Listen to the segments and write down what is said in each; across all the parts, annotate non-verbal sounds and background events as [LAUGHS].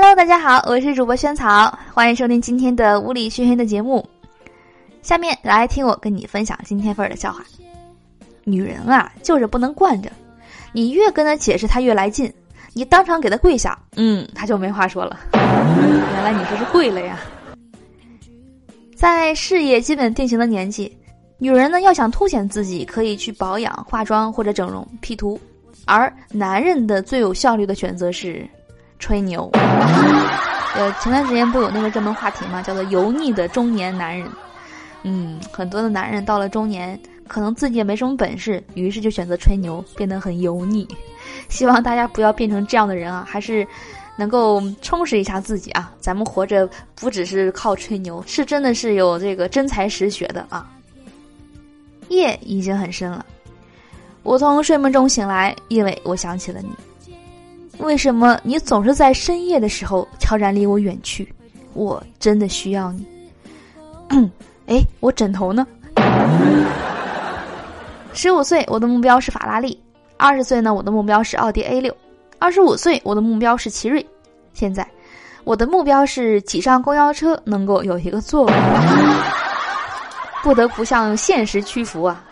Hello，大家好，我是主播萱草，欢迎收听今天的物理熏黑的节目。下面来听我跟你分享今天份儿的笑话。女人啊，就是不能惯着，你越跟她解释，她越来劲。你当场给她跪下，嗯，她就没话说了。原来你这是跪了呀。在事业基本定型的年纪，女人呢要想凸显自己，可以去保养、化妆或者整容、P 图，而男人的最有效率的选择是。吹牛，呃，前段时间不有那个热门话题嘛，叫做“油腻的中年男人”。嗯，很多的男人到了中年，可能自己也没什么本事，于是就选择吹牛，变得很油腻。[LAUGHS] 希望大家不要变成这样的人啊，还是能够充实一下自己啊。咱们活着不只是靠吹牛，是真的是有这个真才实学的啊。夜已经很深了，我从睡梦中醒来，因为我想起了你。为什么你总是在深夜的时候悄然离我远去？我真的需要你。哎，我枕头呢？十五岁，我的目标是法拉利；二十岁呢，我的目标是奥迪 A 六；二十五岁，我的目标是奇瑞；现在，我的目标是挤上公交车能够有一个座位。[LAUGHS] 不得不向现实屈服啊！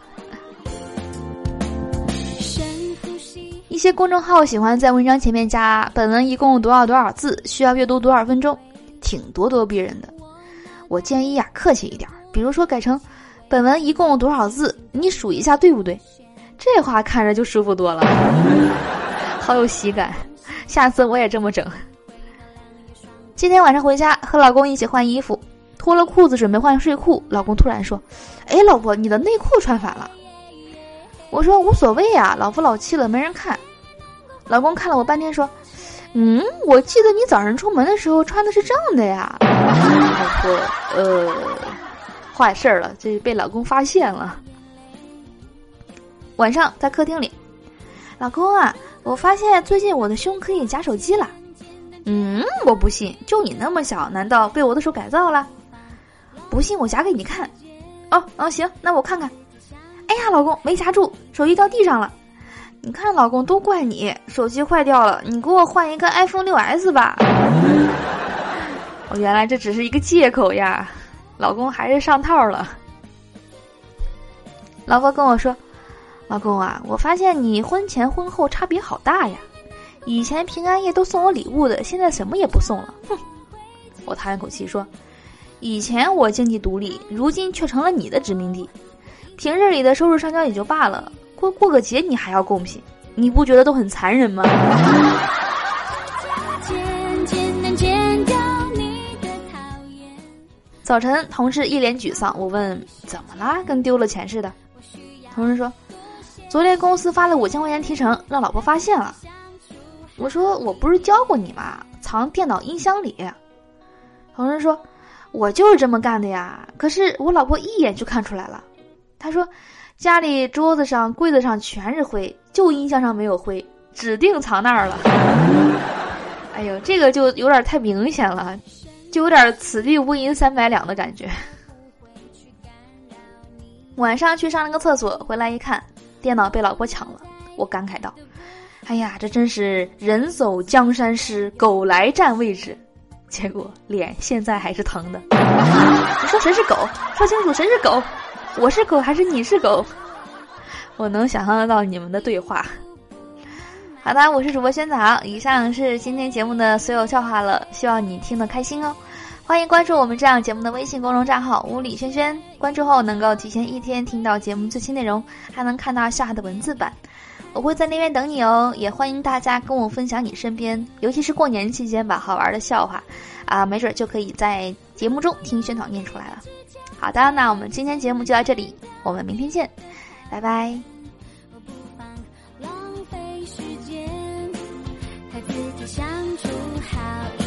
一些公众号喜欢在文章前面加“本文一共多少多少字，需要阅读多少分钟”，挺咄咄逼人的。我建议啊，客气一点，比如说改成“本文一共多少字，你数一下对不对？”这话看着就舒服多了，[LAUGHS] 好有喜感。下次我也这么整。今天晚上回家和老公一起换衣服，脱了裤子准备换睡裤，老公突然说：“哎，老婆，你的内裤穿反了。”我说无所谓啊，老夫老妻了，没人看。老公看了我半天，说：“嗯，我记得你早上出门的时候穿的是这样的呀。”我说：“呃，坏事儿了，这被老公发现了。”晚上在客厅里，老公啊，我发现最近我的胸可以夹手机了。嗯，我不信，就你那么小，难道被我的手改造了？不信我夹给你看。哦哦，行，那我看看。老公没夹住，手机掉地上了。你看，老公都怪你，手机坏掉了，你给我换一个 iPhone 六 S 吧。我原来这只是一个借口呀，老公还是上套了。老婆跟我说：“老公啊，我发现你婚前婚后差别好大呀，以前平安夜都送我礼物的，现在什么也不送了。”哼，我叹一口气说：“以前我经济独立，如今却成了你的殖民地。平日里的收入上交也就罢了。”过过个节你还要贡品，你不觉得都很残忍吗？早晨，同事一脸沮丧，我问怎么啦？跟丢了钱似的。同事说，昨天公司发了五千块钱提成，让老婆发现了。我说我不是教过你吗？藏电脑音箱里。同事说，我就是这么干的呀。可是我老婆一眼就看出来了。他说。家里桌子上、柜子上全是灰，就音箱上没有灰，指定藏那儿了。哎呦，这个就有点太明显了，就有点此地无银三百两的感觉。晚上去上了个厕所，回来一看，电脑被老婆抢了，我感慨道：“哎呀，这真是人走江山失，狗来占位置。”结果脸现在还是疼的。你 [LAUGHS] 说谁是狗？说清楚谁是狗。我是狗还是你是狗？我能想象得到你们的对话。好的，我是主播萱草，以上是今天节目的所有笑话了，希望你听得开心哦。欢迎关注我们这样节目的微信公众账号“屋里轩轩”，关注后能够提前一天听到节目最新内容，还能看到笑话的文字版。我会在那边等你哦，也欢迎大家跟我分享你身边，尤其是过年期间吧，好玩的笑话，啊，没准就可以在节目中听宣讨念出来了。好的那我们今天节目就到这里我们明天见拜拜。浪费时间自己相处好